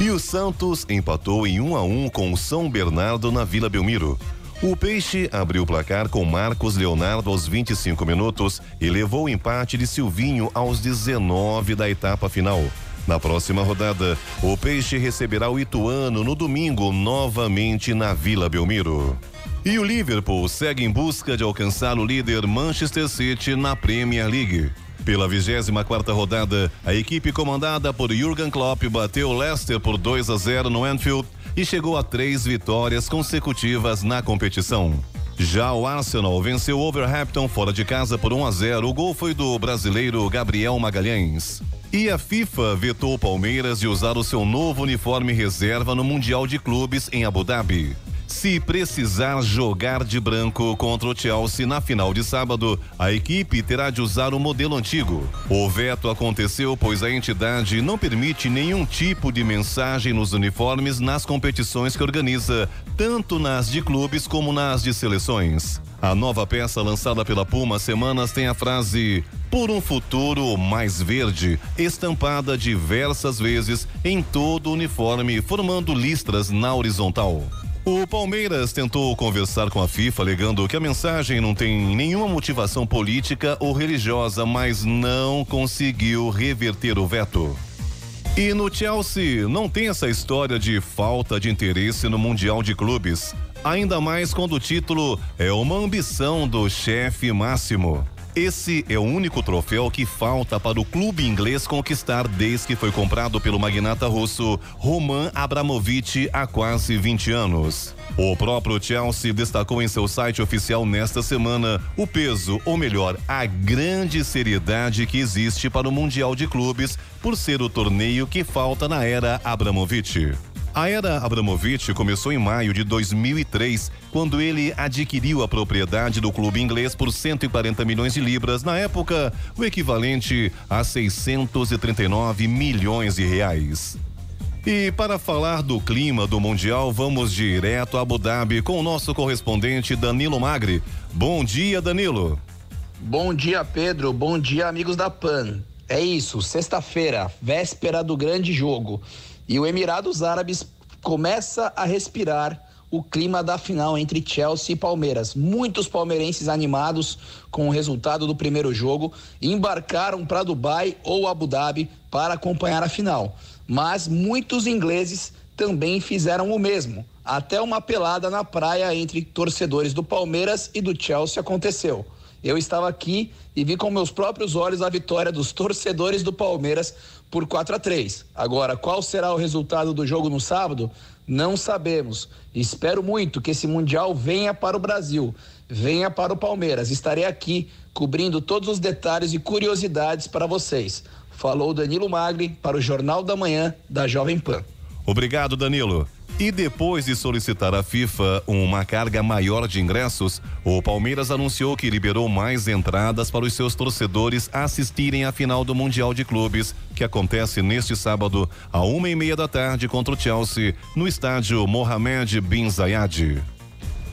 Speaker 8: E o Santos empatou em 1 a 1 com o São Bernardo na Vila Belmiro. O Peixe abriu o placar com Marcos Leonardo aos 25 minutos e levou o empate de Silvinho aos 19 da etapa final. Na próxima rodada, o Peixe receberá o Ituano no domingo, novamente na Vila Belmiro. E o Liverpool segue em busca de alcançar o líder Manchester City na Premier League. Pela 24 rodada, a equipe comandada por Jurgen Klopp bateu Leicester por 2 a 0 no Anfield e chegou a três vitórias consecutivas na competição. Já o Arsenal venceu o Overhampton fora de casa por 1 a 0. O gol foi do brasileiro Gabriel Magalhães. E a FIFA vetou o Palmeiras de usar o seu novo uniforme reserva no Mundial de Clubes em Abu Dhabi. Se precisar jogar de branco contra o Chelsea na final de sábado, a equipe terá de usar o modelo antigo. O veto aconteceu pois a entidade não permite nenhum tipo de mensagem nos uniformes nas competições que organiza, tanto nas de clubes como nas de seleções. A nova peça lançada pela Puma Semanas tem a frase Por um futuro mais verde, estampada diversas vezes em todo o uniforme, formando listras na horizontal. O Palmeiras tentou conversar com a FIFA, alegando que a mensagem não tem nenhuma motivação política ou religiosa, mas não conseguiu reverter o veto. E no Chelsea não tem essa história de falta de interesse no Mundial de Clubes. Ainda mais quando o título é uma ambição do chefe máximo. Esse é o único troféu que falta para o clube inglês conquistar desde que foi comprado pelo magnata russo Roman Abramovich há quase 20 anos. O próprio Chelsea destacou em seu site oficial nesta semana o peso, ou melhor, a grande seriedade que existe para o Mundial de Clubes por ser o torneio que falta na era Abramovich. A era Abramovich começou em maio de 2003, quando ele adquiriu a propriedade do clube inglês por 140 milhões de libras, na época, o equivalente a 639 milhões de reais. E para falar do clima do Mundial, vamos direto a Abu Dhabi com o nosso correspondente Danilo Magri. Bom dia, Danilo.
Speaker 9: Bom dia, Pedro. Bom dia, amigos da PAN. É isso, sexta-feira, véspera do grande jogo. E o Emirados Árabes começa a respirar o clima da final entre Chelsea e Palmeiras. Muitos palmeirenses animados com o resultado do primeiro jogo embarcaram para Dubai ou Abu Dhabi para acompanhar a final. Mas muitos ingleses também fizeram o mesmo. Até uma pelada na praia entre torcedores do Palmeiras e do Chelsea aconteceu. Eu estava aqui e vi com meus próprios olhos a vitória dos torcedores do Palmeiras por 4 a 3. Agora, qual será o resultado do jogo no sábado? Não sabemos. Espero muito que esse Mundial venha para o Brasil, venha para o Palmeiras. Estarei aqui cobrindo todos os detalhes e curiosidades para vocês. Falou Danilo Magri para o Jornal da Manhã da Jovem Pan.
Speaker 8: Obrigado, Danilo. E depois de solicitar à FIFA uma carga maior de ingressos, o Palmeiras anunciou que liberou mais entradas para os seus torcedores assistirem à final do Mundial de Clubes, que acontece neste sábado, a uma e meia da tarde contra o Chelsea, no estádio Mohamed Bin Zayed.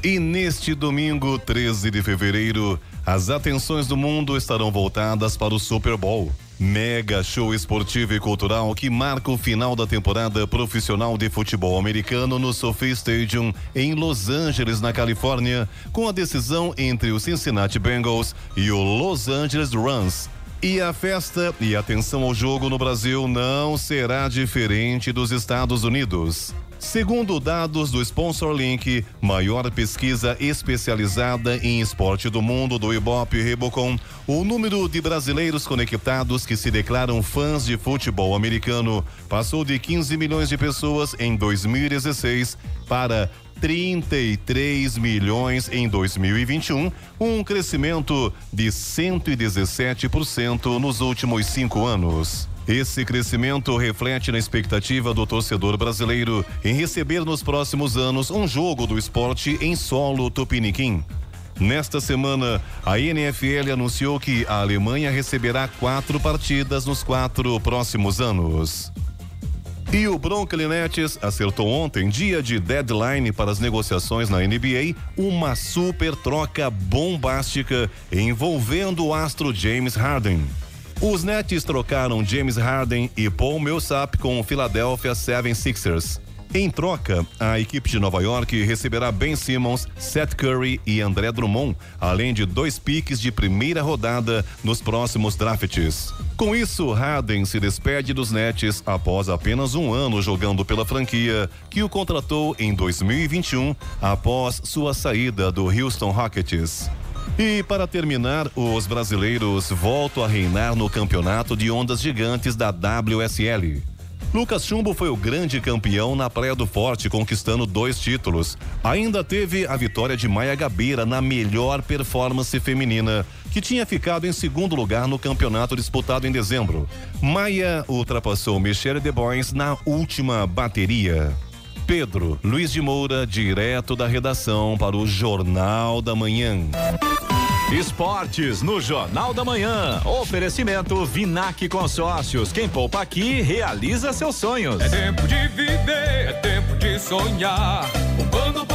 Speaker 8: E neste domingo, 13 de fevereiro, as atenções do mundo estarão voltadas para o Super Bowl. Mega show esportivo e cultural que marca o final da temporada profissional de futebol americano no SoFi Stadium em Los Angeles, na Califórnia, com a decisão entre o Cincinnati Bengals e o Los Angeles Rams. E a festa e atenção ao jogo no Brasil não será diferente dos Estados Unidos. Segundo dados do Sponsor Link, maior pesquisa especializada em esporte do mundo do Ibope Rebocon, o número de brasileiros conectados que se declaram fãs de futebol americano passou de 15 milhões de pessoas em 2016 para 33 milhões em 2021, um crescimento de 117% nos últimos cinco anos. Esse crescimento reflete na expectativa do torcedor brasileiro em receber nos próximos anos um jogo do esporte em solo tupiniquim. Nesta semana, a NFL anunciou que a Alemanha receberá quatro partidas nos quatro próximos anos. E o Brooklyn Nets acertou ontem, dia de deadline para as negociações na NBA, uma super troca bombástica envolvendo o astro James Harden. Os Nets trocaram James Harden e Paul Millsap com o Philadelphia 76ers. Em troca, a equipe de Nova York receberá Ben Simmons, Seth Curry e André Drummond, além de dois piques de primeira rodada nos próximos drafts. Com isso, Harden se despede dos Nets após apenas um ano jogando pela franquia, que o contratou em 2021 após sua saída do Houston Rockets. E para terminar, os brasileiros voltam a reinar no campeonato de ondas gigantes da WSL. Lucas Chumbo foi o grande campeão na Praia do Forte, conquistando dois títulos. Ainda teve a vitória de Maia Gabeira na melhor performance feminina, que tinha ficado em segundo lugar no campeonato disputado em dezembro. Maia ultrapassou Michelle De Bois na última bateria. Pedro Luiz de Moura, direto da redação para o Jornal da Manhã.
Speaker 4: Esportes no Jornal da Manhã. Oferecimento Vinac Consórcios. Quem poupa aqui realiza seus sonhos.
Speaker 10: É tempo de viver, é tempo de sonhar. Poupando, poupando,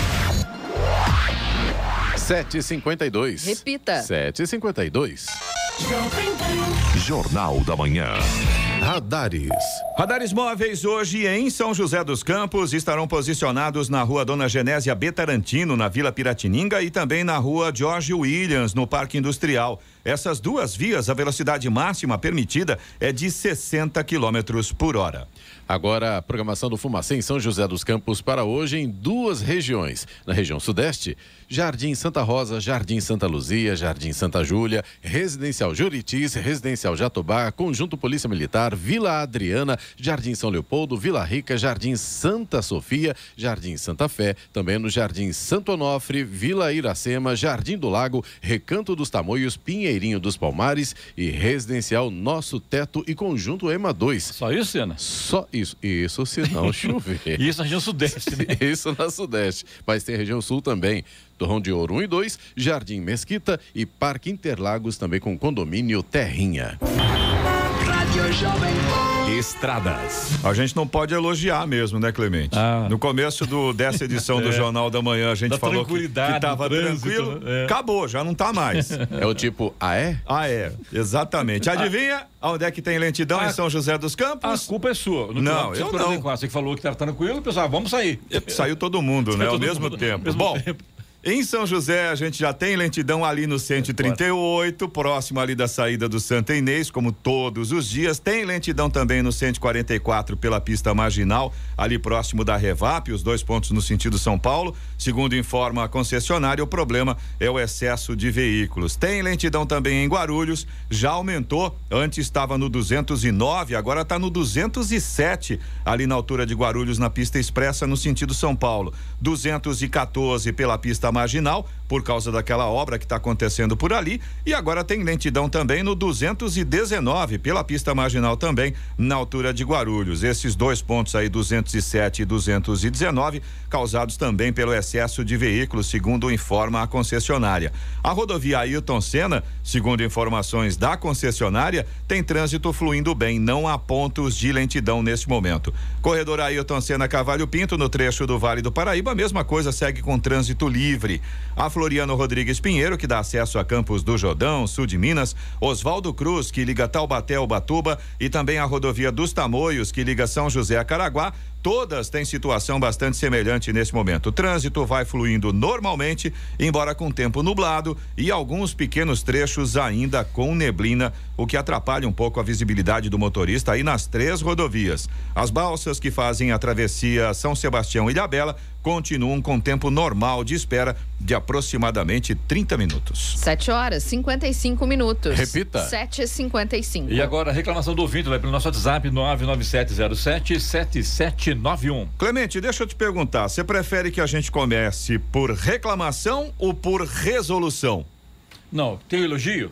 Speaker 3: 7h52.
Speaker 2: Repita.
Speaker 3: 7h52.
Speaker 6: Jornal da Manhã.
Speaker 3: Radares.
Speaker 4: Radares móveis hoje em São José dos Campos estarão posicionados na rua Dona Genésia Betarantino, na Vila Piratininga, e também na rua George Williams, no Parque Industrial. Essas duas vias, a velocidade máxima permitida é de 60 quilômetros por hora.
Speaker 3: Agora, a programação do Fumacê em São José dos Campos para hoje em duas regiões. Na região sudeste, Jardim Santa Rosa, Jardim Santa Luzia, Jardim Santa Júlia, Residencial Juritis, Residencial Jatobá, Conjunto Polícia Militar, Vila Adriana, Jardim São Leopoldo, Vila Rica, Jardim Santa Sofia, Jardim Santa Fé, também no Jardim Santo Onofre, Vila Iracema, Jardim do Lago, Recanto dos Tamoios, Pinheirinho dos Palmares e Residencial Nosso Teto e Conjunto EMA 2.
Speaker 1: Só isso, Cena?
Speaker 3: Só isso. Isso se não (laughs) chover.
Speaker 1: isso na região sudeste, né? (laughs)
Speaker 3: Isso na sudeste. Mas tem região sul também. Torrão de Ouro 1 e 2, Jardim Mesquita e Parque Interlagos também com condomínio Terrinha.
Speaker 4: Estradas. A gente não pode elogiar mesmo, né, Clemente?
Speaker 1: Ah.
Speaker 4: No começo do, dessa edição do (laughs)
Speaker 1: É.
Speaker 4: Jornal da Manhã, a gente
Speaker 1: Da
Speaker 4: falou que, que tava
Speaker 1: trânsito,
Speaker 4: tranquilo.
Speaker 1: né? É.
Speaker 4: Acabou, já não tá mais.
Speaker 3: É o tipo, ah é?
Speaker 4: Ah, é. Exatamente. Adivinha onde é que tem lentidão
Speaker 1: Ah.
Speaker 4: em São José dos
Speaker 1: A
Speaker 4: Campos?
Speaker 1: culpa é sua. No
Speaker 4: Não, eu
Speaker 1: 144, Você que falou que estava tranquilo, pessoal, vamos sair.
Speaker 4: Saiu todo mundo, né? Ao mesmo
Speaker 1: mundo,
Speaker 4: tempo.
Speaker 1: mesmo
Speaker 4: Bom,
Speaker 1: tempo.
Speaker 4: Em São José a gente já tem lentidão ali no 138, próximo ali da saída do Santa Inês, como todos os dias. Tem lentidão também no 144 pela pista marginal, ali próximo da Revap, os dois pontos no sentido São Paulo. Segundo informa a concessionária, o problema é o excesso de veículos. Tem lentidão também em Guarulhos, já aumentou. Antes estava no 209, agora está no 207, ali na altura de Guarulhos, na pista expressa no sentido São Paulo. 214 pela pista marginal, por causa daquela obra que está acontecendo por ali. E agora tem lentidão também no 219, pela pista marginal também, na altura de Guarulhos. Esses dois pontos aí, 207 e 219, causados também pelo excesso de veículos, segundo informa a concessionária. A rodovia Ailton Senna, segundo informações da concessionária, tem trânsito fluindo bem, não há pontos de lentidão neste momento. Corredor Ailton Senna Cavalho Pinto, no trecho do Vale do Paraíba, a mesma coisa segue com trânsito livre. A Floriano Rodrigues Pinheiro, que dá acesso a Campos do Jordão, sul de Minas, Oswaldo Cruz, que liga Taubaté ao Batuba, e também a rodovia dos Tamoios, que liga São José a Caraguá, Todas têm situação bastante semelhante nesse momento. O trânsito vai fluindo normalmente, embora com tempo nublado e alguns pequenos trechos ainda com neblina, o que atrapalha um pouco a visibilidade do motorista aí nas três rodovias. As balsas que fazem a travessia São Sebastião e Ilhabela continuam com tempo normal de espera de aproximadamente 30 minutos.
Speaker 2: 7 horas 55 minutos.
Speaker 3: Repita.
Speaker 2: 7 e 55
Speaker 1: E agora, a reclamação do ouvinte vai pelo nosso WhatsApp 997077791.
Speaker 4: Clemente, deixa eu te perguntar, você prefere que a gente comece por reclamação ou por resolução?
Speaker 1: Não, tem um elogio?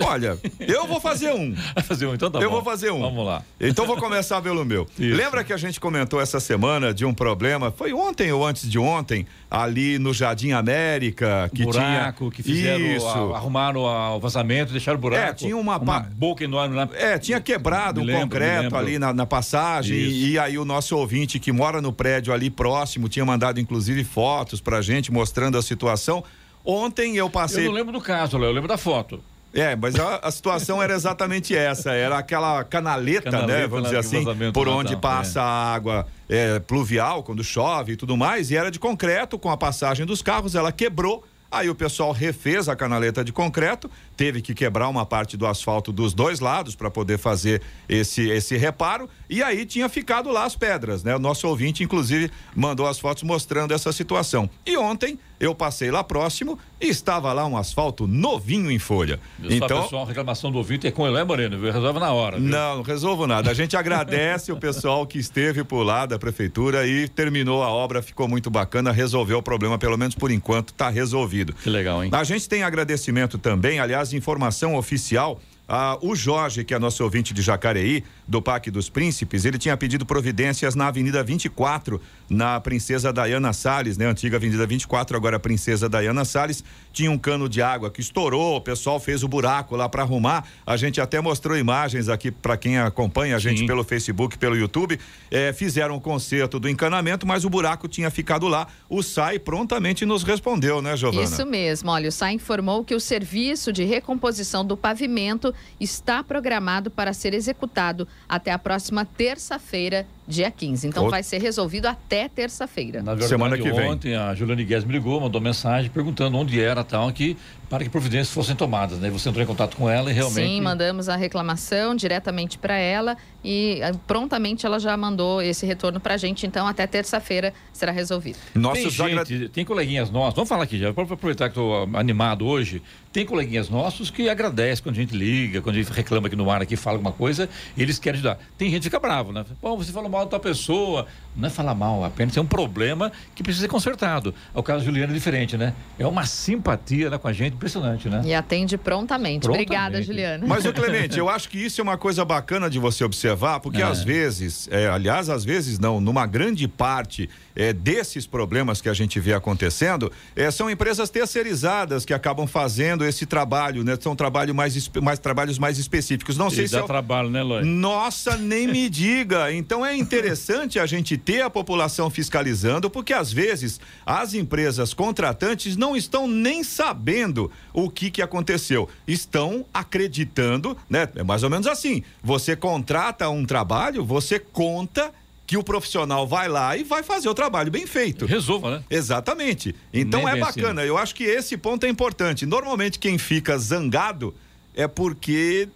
Speaker 4: Olha, eu vou fazer um. (laughs)
Speaker 1: Vai fazer um, então tá
Speaker 4: eu
Speaker 1: bom.
Speaker 4: vou fazer um.
Speaker 1: Vamos lá.
Speaker 4: Então vou começar pelo meu. (laughs)
Speaker 1: Isso.
Speaker 4: Lembra que a gente comentou essa semana de um problema, foi ontem ou antes de ontem, ali no Jardim América, que
Speaker 1: buraco
Speaker 4: tinha
Speaker 1: que fizeram,
Speaker 4: Isso.
Speaker 1: a- arrumaram o vazamento, deixaram o buraco.
Speaker 4: É, tinha uma
Speaker 1: uma boca enorme lá.
Speaker 4: É, tinha quebrado
Speaker 1: Me
Speaker 4: um
Speaker 1: lembro,
Speaker 4: concreto ali na, na passagem
Speaker 1: Isso.
Speaker 4: e aí o nosso ouvinte que mora no prédio ali próximo tinha mandado inclusive fotos pra gente mostrando a situação. Ontem eu passei.
Speaker 1: Eu não lembro do caso, Léo, eu lembro da foto.
Speaker 4: É, mas a, a, situação era exatamente essa. Era aquela canaleta, né, canaleta né? Vamos dizer assim, por onde passa é. a água é, pluvial, quando chove e tudo mais. E era de concreto, com a passagem dos carros, ela quebrou. Aí o pessoal refez a canaleta de concreto, teve que quebrar uma parte do asfalto dos dois lados para poder fazer esse, esse reparo. E aí tinha ficado lá as pedras, né? O nosso ouvinte, inclusive, mandou as fotos mostrando essa situação. E ontem eu passei lá próximo e estava lá um asfalto novinho em folha.
Speaker 1: Então, pessoal, a reclamação do ouvinte é com ele, é Moreno, viu? Resolve na hora.
Speaker 4: Viu? Não, não resolvo nada. A gente agradece o pessoal que esteve por lá da prefeitura e terminou a obra, ficou muito bacana, resolveu o problema, pelo menos por enquanto está resolvido.
Speaker 1: Que legal, hein?
Speaker 4: A gente tem agradecimento também, aliás, informação oficial ah, o Jorge, que é nosso ouvinte de Jacareí, do Parque dos Príncipes, ele tinha pedido providências na Avenida 24, na Princesa Diana Salles, né? Antiga Avenida 24, agora Princesa Diana Salles. Tinha um cano de água que estourou, o pessoal fez o buraco lá para arrumar. A gente até mostrou imagens aqui para quem acompanha a gente Sim. pelo Facebook, pelo YouTube. É, fizeram o um conserto do encanamento, mas o buraco tinha ficado lá. O SAI prontamente nos respondeu, né, Giovana?
Speaker 2: Isso mesmo. Olha, o SAI informou que o serviço de recomposição do pavimento está programado para ser executado até a próxima terça-feira, dia 15. Então vai ser resolvido até terça-feira.
Speaker 1: Na verdade, Semana que vem. ontem a Juliane Guedes me ligou, mandou mensagem perguntando onde era tal, que para que providências fossem tomadas, né? Você entrou em contato com ela e realmente.
Speaker 2: Sim, mandamos a reclamação diretamente para ela e ah, prontamente ela já mandou esse retorno para a gente. Então, até terça-feira será resolvido.
Speaker 1: Nossa, tem gente, tem coleguinhas nossos, vamos falar aqui já, para aproveitar que estou animado hoje, tem coleguinhas nossos que agradecem quando a gente liga, quando a gente reclama aqui no ar, aqui fala alguma coisa, eles querem ajudar. Tem gente que fica bravo, né? Pô, você falou mal da tua pessoa. Não é falar mal, apenas é um problema que precisa ser consertado. O caso da Juliana é diferente, né? É uma simpatia né, com a gente impressionante, né?
Speaker 2: E atende prontamente. prontamente. Obrigada, Juliana.
Speaker 4: Mas, o (laughs) Clemente, eu acho que isso é uma coisa bacana de você observar, porque é. às vezes, é, aliás, às vezes não, numa grande parte é, desses problemas que a gente vê acontecendo, é, são empresas terceirizadas que acabam fazendo esse trabalho, né? São trabalho mais, mais trabalhos mais específicos. Não sei
Speaker 1: e
Speaker 4: se. Dá
Speaker 1: é... trabalho, né, Lói?
Speaker 4: Nossa, nem me (laughs) diga. Então é interessante a gente ter a população fiscalizando, porque às vezes as empresas contratantes não estão nem sabendo o que que aconteceu. Estão acreditando, né? É mais ou menos assim. Você contrata um trabalho, você conta que o profissional vai lá e vai fazer o trabalho bem feito.
Speaker 1: Resolva, né?
Speaker 4: Exatamente. Então Nem é bacana. Assim. Eu acho que esse ponto é importante. Normalmente quem fica zangado é porque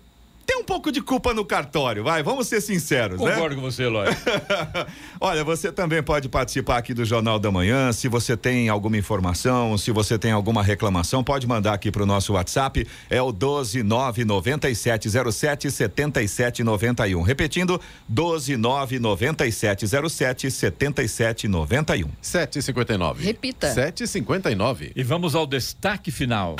Speaker 4: tem um pouco de culpa no cartório, vai, vamos ser sinceros,
Speaker 1: Concordo né? Concordo com você, Lóia. (laughs)
Speaker 4: Olha, você também pode participar aqui do Jornal da Manhã, se você tem alguma informação, se você tem alguma reclamação, pode mandar aqui para o nosso WhatsApp, é o 12997077791. Repetindo, 12997077791.
Speaker 3: 759.
Speaker 2: Repita.
Speaker 3: 759.
Speaker 1: E vamos ao destaque final.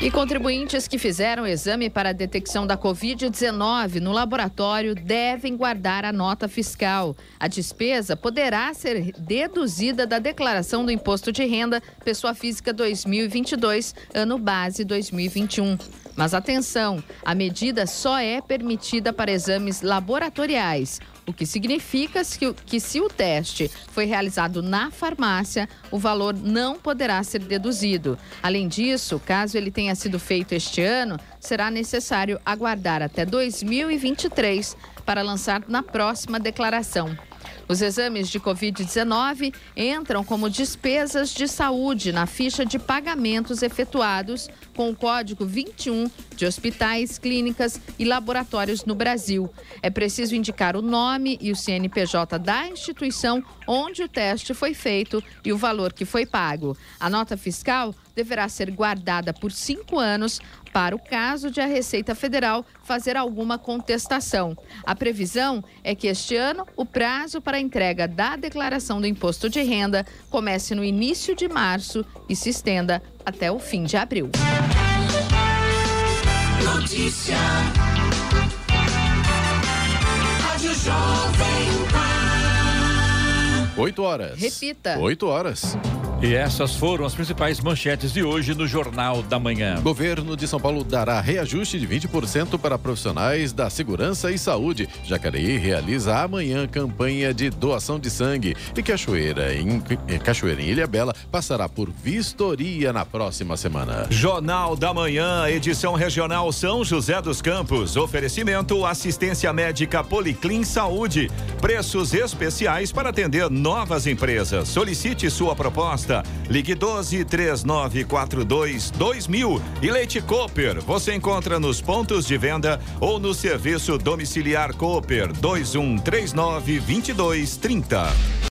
Speaker 2: E contribuintes que fizeram exame para a detecção da Covid-19 no laboratório devem guardar a nota fiscal. A despesa poderá ser deduzida da declaração do Imposto de Renda Pessoa Física 2022, ano base 2021. Mas atenção, a medida só é permitida para exames laboratoriais, o que significa que, que se o teste foi realizado na farmácia, o valor não poderá ser deduzido. Além disso, caso ele tenha sido feito este ano, será necessário aguardar até 2023 para lançar na próxima declaração. Os exames de Covid-19 entram como despesas de saúde na ficha de pagamentos efetuados com o código 21 de hospitais, clínicas e laboratórios no Brasil. É preciso indicar o nome e o CNPJ da instituição onde o teste foi feito e o valor que foi pago. A nota fiscal deverá ser guardada por cinco anos para o caso de a Receita Federal fazer alguma contestação. A previsão é que este ano o prazo para a entrega da declaração do imposto de renda comece no início de março e se estenda até o fim de abril. Notícia.
Speaker 3: Rádio Jovem Pan. Oito horas.
Speaker 2: Repita.
Speaker 3: Oito horas.
Speaker 1: E essas foram as principais manchetes de hoje no Jornal da Manhã.
Speaker 3: Governo de São Paulo dará reajuste de 20% para profissionais da segurança e saúde. Jacareí realiza amanhã campanha de doação de sangue. E Cachoeira, em, Cachoeira em Ilha Bela, passará por vistoria na próxima semana.
Speaker 4: Jornal da Manhã, edição regional São José dos Campos. Oferecimento assistência médica Policlin Saúde. Preços especiais para atender novas empresas. Solicite sua proposta Ligue 12 3942 2000 e Leite Cooper. Você encontra nos pontos de venda ou no serviço domiciliar Cooper 2139 2230.